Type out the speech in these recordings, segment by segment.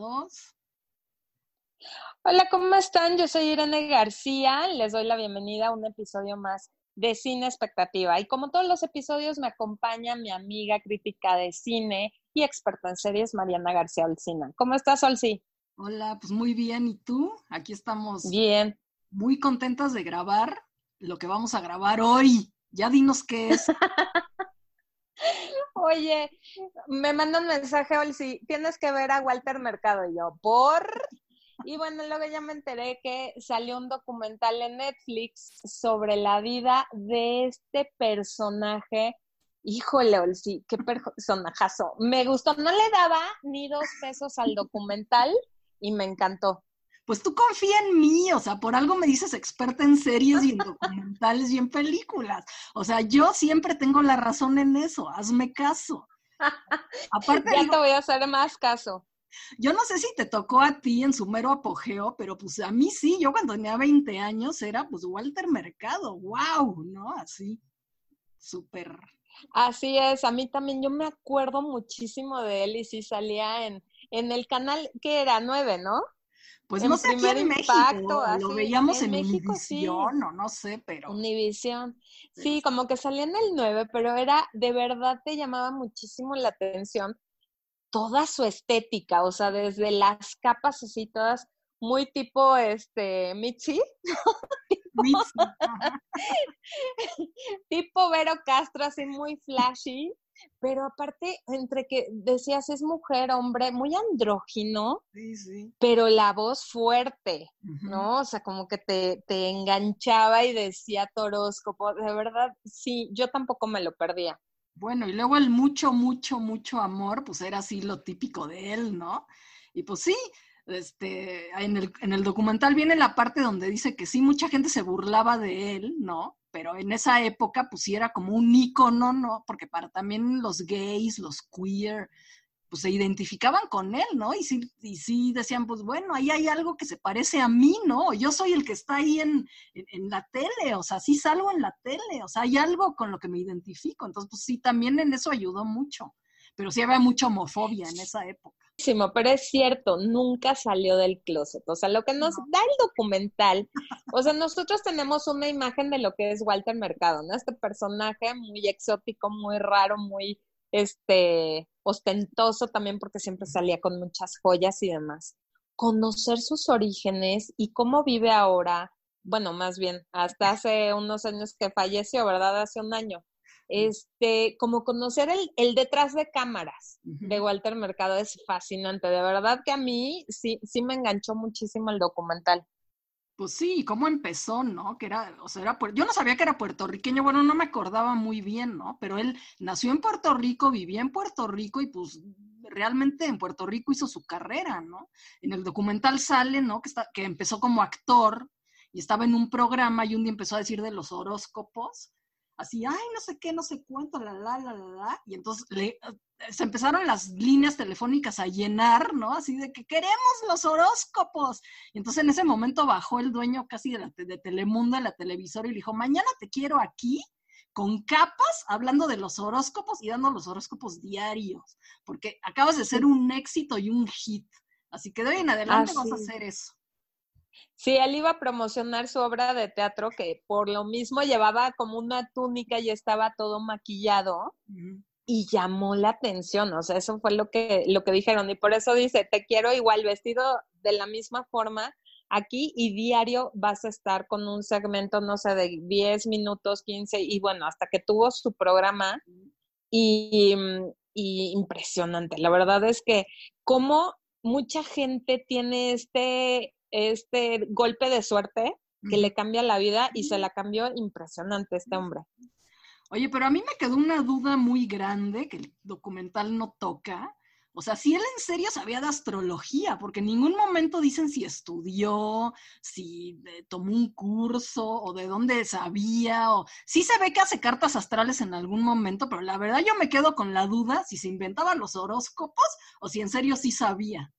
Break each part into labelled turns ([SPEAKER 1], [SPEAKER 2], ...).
[SPEAKER 1] dos.
[SPEAKER 2] Hola, ¿cómo están? Yo soy Irene García. Les doy la bienvenida a un episodio más de Cine Expectativa. Y como todos los episodios, me acompaña mi amiga crítica de cine y experta en series, Mariana García Olcina. ¿Cómo estás, Olci?
[SPEAKER 1] Hola, pues muy bien. ¿Y tú? Aquí estamos.
[SPEAKER 2] Bien.
[SPEAKER 1] Muy contentas de grabar lo que vamos a grabar hoy. Ya dinos qué es.
[SPEAKER 2] Oye, me manda un mensaje, Olsi, tienes que ver a Walter Mercado. Y yo, ¿por? Y bueno, luego ya me enteré que salió un documental en Netflix sobre la vida de este personaje. Híjole, Olsi, qué personajazo. Me gustó, no le daba ni dos pesos al documental y me encantó
[SPEAKER 1] pues tú confía en mí, o sea, por algo me dices experta en series y en documentales y en películas. O sea, yo siempre tengo la razón en eso, hazme caso.
[SPEAKER 2] Aparte, ya te voy a hacer más caso.
[SPEAKER 1] Yo no sé si te tocó a ti en su mero apogeo, pero pues a mí sí, yo cuando tenía 20 años era pues Walter Mercado, wow, ¿no? Así, súper.
[SPEAKER 2] Así es, a mí también, yo me acuerdo muchísimo de él y sí salía en, en el canal que era 9, ¿no?
[SPEAKER 1] Pues no sé aquí en México, lo veíamos en, Univisión o no sé, pero...
[SPEAKER 2] Univisión. Sí, como que salía en el 9, pero era, de verdad te llamaba muchísimo la atención toda su estética, o sea, desde las capas así todas muy tipo, este, Mitzi. tipo Vero Castro, así muy flashy pero aparte, entre que decías es mujer, hombre, muy andrógino,
[SPEAKER 1] sí, sí.
[SPEAKER 2] pero la voz fuerte, ¿no? O sea, como que te, te enganchaba y decía toróscopo, de verdad, sí, yo tampoco me lo perdía.
[SPEAKER 1] Bueno, y luego el mucho, mucho, mucho amor, pues era así lo típico de él, ¿no? Y pues sí, este, en el, en el documental viene la parte donde dice que sí, mucha gente se burlaba de él, ¿no? Pero en esa época pues sí era como un ícono, ¿no? Porque para también los gays, los queer, pues se identificaban con él, ¿no? Y sí, y sí decían, pues bueno, ahí hay algo que se parece a mí, ¿no? Yo soy el que está ahí en, en, la tele, o sea, sí salgo en la tele, o sea, hay algo con lo que me identifico. Entonces, pues sí, también en eso ayudó mucho, pero sí había mucha homofobia en esa época
[SPEAKER 2] pero es cierto, nunca salió del closet. O sea, lo que nos da el documental, o sea, nosotros tenemos una imagen de lo que es Walter Mercado, ¿no? Este personaje muy exótico, muy raro, muy este ostentoso también porque siempre salía con muchas joyas y demás. Conocer sus orígenes y cómo vive ahora, bueno, más bien, hasta hace unos años que falleció, ¿verdad? Hace un año este, como conocer el, detrás de cámaras de Walter Mercado es fascinante. De verdad que a mí sí, sí me enganchó muchísimo el documental.
[SPEAKER 1] Pues sí, cómo empezó, ¿no? Que era, o sea, era, yo no sabía que era puertorriqueño, bueno, no me acordaba muy bien, ¿no? Pero él nació en Puerto Rico, vivía en Puerto Rico y pues realmente en Puerto Rico hizo su carrera, ¿no? En el documental sale, ¿no? Que, está, que empezó como actor y estaba en un programa y un día empezó a decir de los horóscopos así, ay, no sé qué, no sé cuánto, la, la, la, la, la, y entonces le, eh, se empezaron las líneas telefónicas a llenar, ¿no? Así de que queremos los horóscopos. Y entonces en ese momento bajó el dueño casi de, la, de Telemundo, de la televisora, y le dijo, mañana te quiero aquí con capas hablando de los horóscopos y dando los horóscopos diarios, porque acabas de ser un éxito y un hit. Así que de hoy en adelante vas a hacer eso.
[SPEAKER 2] Sí, él iba a promocionar su obra de teatro que por lo mismo llevaba como una túnica y estaba todo maquillado y llamó la atención, o sea, eso fue lo que, lo que dijeron y por eso dice, te quiero igual vestido de la misma forma aquí y diario vas a estar con un segmento, no sé, de 10 minutos, 15 y bueno, hasta que tuvo su programa y, y impresionante, la verdad es que como mucha gente tiene este este golpe de suerte que le cambia la vida y se la cambió impresionante este hombre.
[SPEAKER 1] Oye, pero a mí me quedó una duda muy grande que el documental no toca. O sea, si él en serio sabía de astrología, porque en ningún momento dicen si estudió, si eh, tomó un curso o de dónde sabía, o sí se ve que hace cartas astrales en algún momento, pero la verdad yo me quedo con la duda si se inventaban los horóscopos o si en serio sí sabía.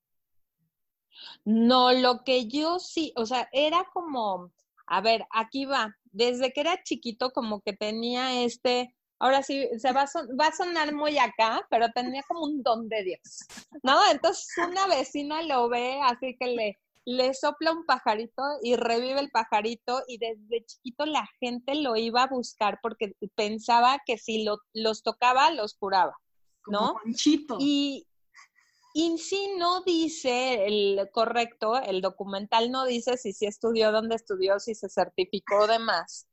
[SPEAKER 2] No, lo que yo sí, o sea, era como, a ver, aquí va, desde que era chiquito como que tenía este ahora sí, se va a, va a sonar muy acá, pero tenía como un don de Dios, ¿no? Entonces una vecina lo ve, así que le, le sopla un pajarito y revive el pajarito y desde chiquito la gente lo iba a buscar porque pensaba que si lo, los tocaba, los curaba, ¿no? Y, y sí no dice el correcto, el documental no dice si sí estudió, dónde estudió, si se certificó demás.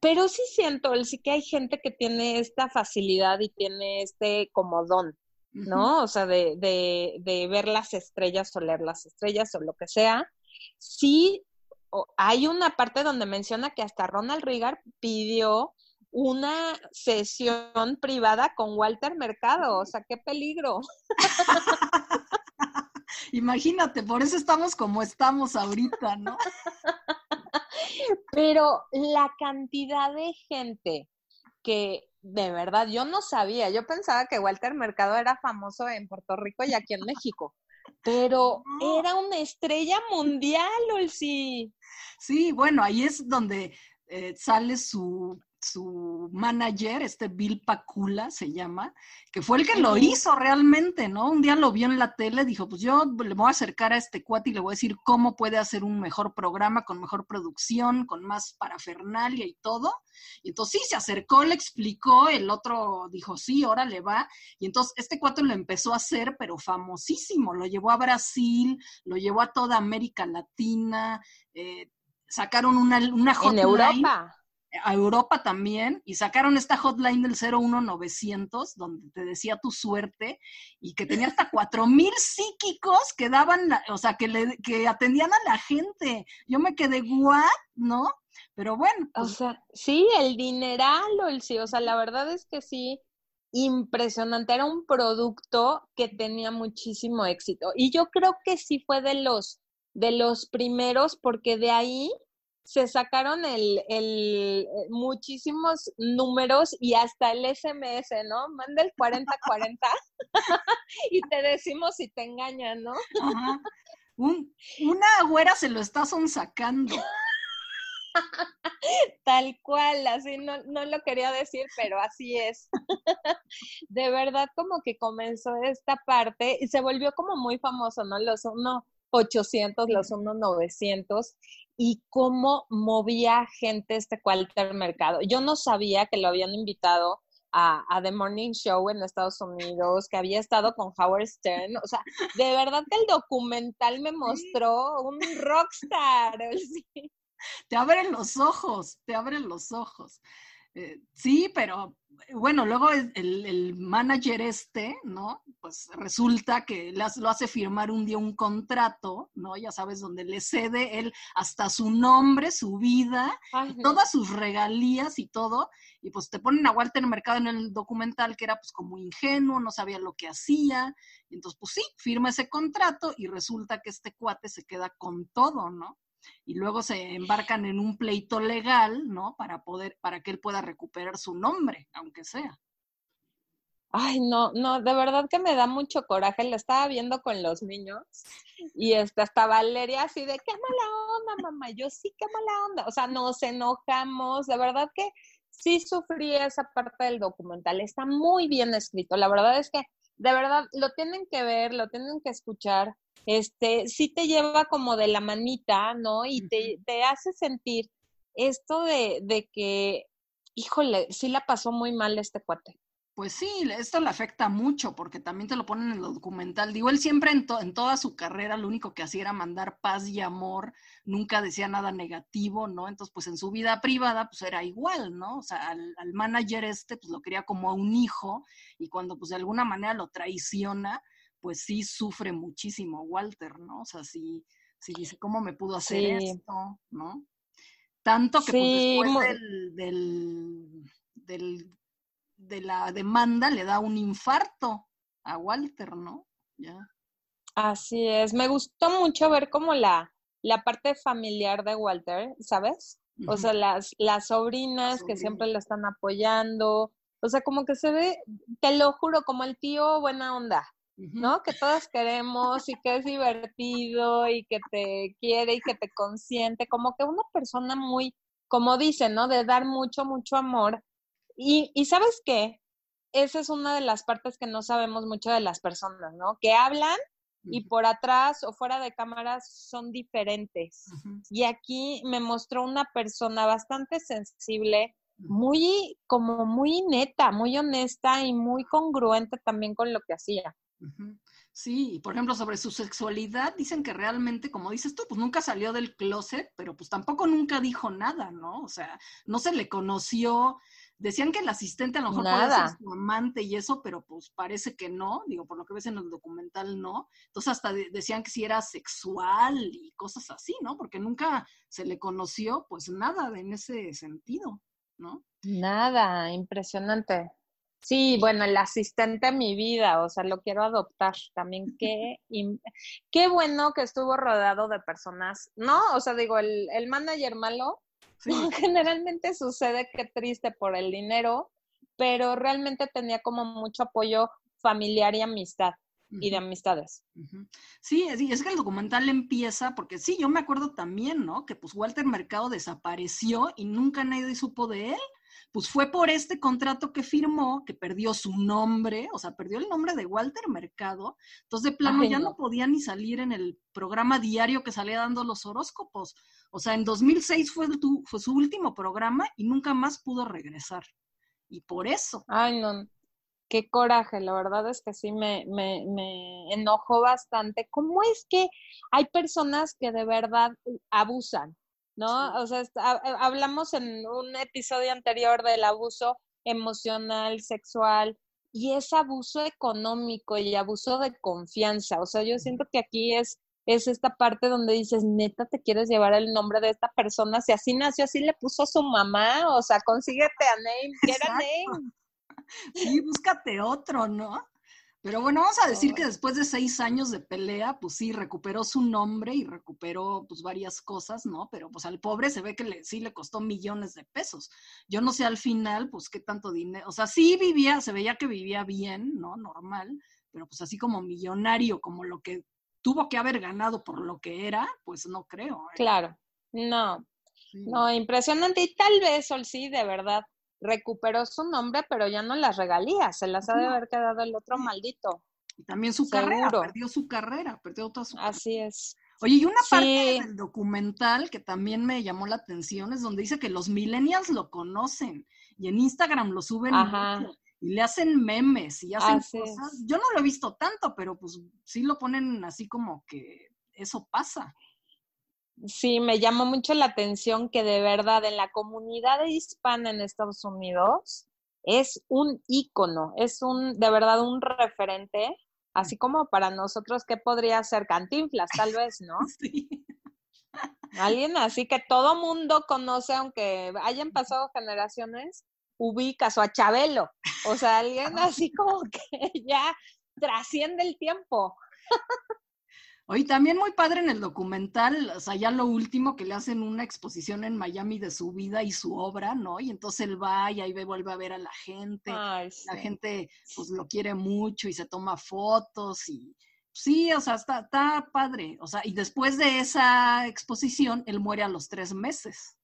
[SPEAKER 2] Pero sí siento, sí que hay gente que tiene esta facilidad y tiene este como don, ¿no? O sea, de, de, de, ver las estrellas o leer las estrellas o lo que sea. Sí, hay una parte donde menciona que hasta Ronald Reagan pidió una sesión privada con Walter Mercado, o sea, qué peligro.
[SPEAKER 1] Imagínate, por eso estamos como estamos ahorita, ¿no?
[SPEAKER 2] Pero la cantidad de gente que de verdad yo no sabía, yo pensaba que Walter Mercado era famoso en Puerto Rico y aquí en México, pero era una estrella mundial, Olsi.
[SPEAKER 1] Sí, bueno, ahí es donde eh, sale su su manager, este Bill Pacula se llama, que fue el que lo hizo realmente, ¿no? Un día lo vio en la tele, dijo, pues yo le voy a acercar a este cuate y le voy a decir cómo puede hacer un mejor programa, con mejor producción, con más parafernalia y todo. Y entonces sí, se acercó, le explicó, el otro dijo, sí, ahora le va. Y entonces este cuate lo empezó a hacer, pero famosísimo, lo llevó a Brasil, lo llevó a toda América Latina, eh, sacaron una, una
[SPEAKER 2] hotline. En Europa
[SPEAKER 1] a Europa también y sacaron esta hotline del 01900 donde te decía tu suerte y que tenía hasta cuatro mil psíquicos que daban, o sea, que, le, que atendían a la gente. Yo me quedé, ¿what? ¿No? Pero bueno.
[SPEAKER 2] O pues sea, sí, el dineral, o el sí, o sea, la verdad es que sí, impresionante. Era un producto que tenía muchísimo éxito. Y yo creo que sí fue de los, de los primeros, porque de ahí se sacaron el, el, eh, muchísimos números y hasta el SMS, ¿no? Manda el 4040 y te decimos si te engañan, ¿no?
[SPEAKER 1] una güera se lo está sacando.
[SPEAKER 2] Tal cual, así no, no lo quería decir, pero así es. De verdad, como que comenzó esta parte y se volvió como muy famoso, ¿no? Los uno 800, los uno 900 y cómo movía gente este cualquier mercado. Yo no sabía que lo habían invitado a, The Morning Show en Estados Unidos, que había estado con Howard Stern. O sea, de verdad que el documental me mostró un rockstar.
[SPEAKER 1] Te abren los ojos, te abren los ojos. Eh, sí, pero bueno, luego el, manager este, ¿no? Pues resulta que lo hace firmar un día un contrato, ¿no? Ya sabes, donde le cede él hasta su nombre, su vida, todas sus regalías y todo. Y pues te ponen a Walter Mercado en el documental que era pues como ingenuo, no sabía lo que hacía. Entonces, pues sí, firma ese contrato y resulta que este cuate se queda con todo, ¿no? Y luego se embarcan en un pleito legal, ¿no? Para poder, para que él pueda recuperar su nombre, aunque sea.
[SPEAKER 2] Ay, no, no, de verdad que me da mucho coraje. Lo estaba viendo con los niños y este, hasta Valeria así de, qué mala onda, mamá. Yo sí, qué mala onda. O sea, nos enojamos. De verdad que sí sufrí esa parte del documental. Está muy bien escrito. La verdad es que, de verdad, lo tienen que ver, lo tienen que escuchar este, sí te lleva como de la manita, ¿no? Y te, te hace sentir esto de, de que, híjole, sí la pasó muy mal este cuate.
[SPEAKER 1] Pues sí, esto le afecta mucho porque también te lo ponen en el documental. Digo, él siempre en, en, toda su carrera lo único que hacía era mandar paz y amor, nunca decía nada negativo, ¿no? Entonces, pues en su vida privada, pues era igual, ¿no? O sea, al, al manager este, pues lo quería como a un hijo y cuando pues de alguna manera lo traiciona, pues sí sufre muchísimo Walter, ¿no? O sea, sí, sí dice, ¿cómo me pudo hacer esto? ¿No? Tanto que pues, después del, del, de la demanda le da un infarto a Walter, ¿no? Ya.
[SPEAKER 2] Así es. Me gustó mucho ver como la, la parte familiar de Walter, ¿sabes? O sea, las, las sobrinas que siempre lo están apoyando. O sea, como que se ve, te lo juro, como el tío buena onda. ¿no? Que todos queremos y que es divertido y que te quiere y que te consiente, como que una persona muy, como dicen, ¿no? De dar mucho, mucho amor. Y, y sabes qué? Esa es una de las partes que no sabemos mucho de las personas, ¿no? Que hablan y por atrás o fuera de cámaras son diferentes. Y aquí me mostró una persona bastante sensible, muy, como muy neta, muy honesta y muy congruente también con lo que hacía.
[SPEAKER 1] Sí, por ejemplo, sobre su sexualidad, dicen que realmente, como dices tú, pues nunca salió del closet, pero pues tampoco nunca dijo nada, ¿no? O sea, no se le conoció, Decían que el asistente a lo mejor puede ser su amante y eso, pero pues parece que no, digo, por lo que ves en el documental no. Entonces hasta decían que si era sexual y cosas así, ¿no? Porque nunca se le conoció pues nada en ese sentido, ¿no?
[SPEAKER 2] Nada, impresionante. Sí, bueno, el asistente a mi vida, o sea, lo quiero adoptar también. Qué, qué bueno que estuvo rodeado de personas, ¿no? O sea, digo, el, el manager malo, Generalmente sucede que triste por el dinero, pero realmente tenía como mucho apoyo familiar y amistad y de amistades.
[SPEAKER 1] Sí, es que el documental empieza, porque sí, yo me acuerdo también, ¿no? Que pues Walter Mercado desapareció y nunca nadie supo de él pues fue por este contrato que firmó que perdió su nombre, o sea, perdió el nombre de Walter Mercado, entonces de plano ya no. podía ni salir en el programa diario que salía dando los horóscopos. O sea, en 2006 fue, fue su último programa y nunca más pudo regresar. Y por eso.
[SPEAKER 2] Ay, no, qué coraje, la verdad es que sí me, me, me enojó bastante. ¿Cómo es que hay personas que de verdad abusan? ¿No? O sea, hablamos en un episodio anterior del abuso emocional, sexual, y es abuso económico y abuso de confianza. O sea, yo siento que aquí es, es esta parte donde dices, neta, te quieres llevar el nombre de esta persona. Si así nació, así le puso su mamá. O sea, consíguete a Name, get a Name.
[SPEAKER 1] Sí, búscate otro, ¿no? Pero bueno, vamos a decir que después de seis años de pelea, pues sí, recuperó su nombre y recuperó pues varias cosas, ¿no? Pero pues al pobre se ve que le, sí le costó millones de pesos. Yo no sé al final, pues qué tanto dinero, o sea, sí vivía, se veía que vivía bien, ¿no? Normal, pero pues así como millonario, como lo que tuvo que haber ganado por lo que era, pues no creo.
[SPEAKER 2] ¿eh? Claro, no, no, impresionante. Y tal vez, Sol, sí, de verdad, recuperó su nombre, pero ya no las regalía, se las ha de haber quedado el otro maldito.
[SPEAKER 1] Y también su carrera, perdió su carrera, perdió toda su
[SPEAKER 2] Así es.
[SPEAKER 1] Oye, y una parte del documental que también me llamó la atención es donde dice que los millennials lo conocen y en Instagram lo suben y le hacen memes y hacen cosas. Yo no lo he visto tanto, pero pues sí lo ponen así como que eso pasa.
[SPEAKER 2] Sí, me llama mucho la atención que de verdad en la comunidad hispana en Estados Unidos es un ícono, es un, de verdad un referente, así como para nosotros, ¿qué podría ser Cantinflas? Tal vez, ¿no? Sí. Alguien así que todo mundo conoce, aunque hayan pasado generaciones, ubicas o a Chabelo, o sea, alguien así como que ya trasciende el tiempo.
[SPEAKER 1] Oye, también muy padre en el documental, o sea, ya lo último que le hacen una exposición en Miami de su vida y su obra, ¿no? Y entonces él va y ahí vuelve a ver a la gente. La gente pues lo quiere mucho y se toma fotos y sí, o sea, está, está padre. O sea, y después de esa exposición, él muere a los tres meses.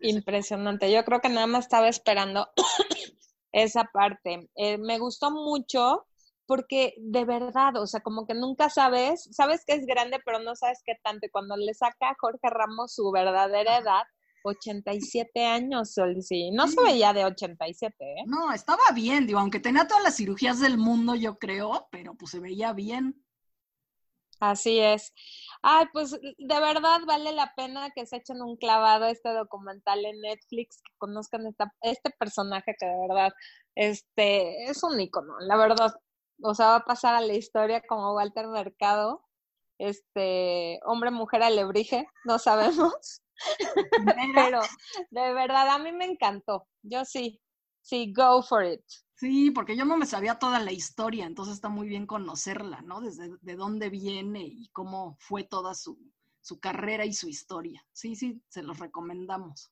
[SPEAKER 2] Impresionante. Yo creo que nada más estaba esperando esa parte. Eh, me gustó mucho porque de verdad, o sea, como que nunca sabes, sabes que es grande, pero no sabes qué tanto. Y cuando le saca a Jorge Ramos su verdadera edad, 87 años, sí, no se veía de 87, ¿eh?
[SPEAKER 1] No, estaba bien, digo, aunque tenía todas las cirugías del mundo, yo creo, pero pues se veía bien.
[SPEAKER 2] Así es. Ay, pues de verdad vale la pena que se echen un clavado este documental en Netflix, que conozcan esta, este personaje que de verdad este, es un ícono, la verdad o sea, va a pasar a la historia como Walter Mercado, este, hombre, mujer, alebrije, no sabemos. Pero de verdad, a mí me encantó. Yo sí, sí, go for it.
[SPEAKER 1] Sí, porque yo no me sabía toda la historia, entonces está muy bien conocerla, ¿no? Desde de dónde viene y cómo fue toda su, su carrera y su historia. Sí, sí, se los recomendamos.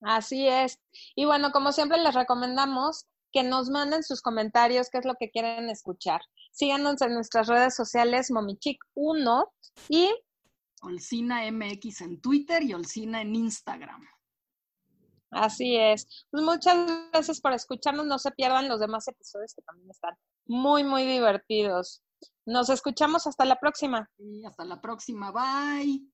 [SPEAKER 2] Así es. Y bueno, como siempre les recomendamos que nos manden sus comentarios, qué es lo que quieren escuchar. Síganos en nuestras redes sociales, Momichic1 y
[SPEAKER 1] Olcina MX en Twitter y Olcina en Instagram.
[SPEAKER 2] Así es. Pues muchas gracias por escucharnos. No se pierdan los demás episodios que también están muy, muy divertidos. Nos escuchamos hasta la próxima.
[SPEAKER 1] hasta la próxima. Bye.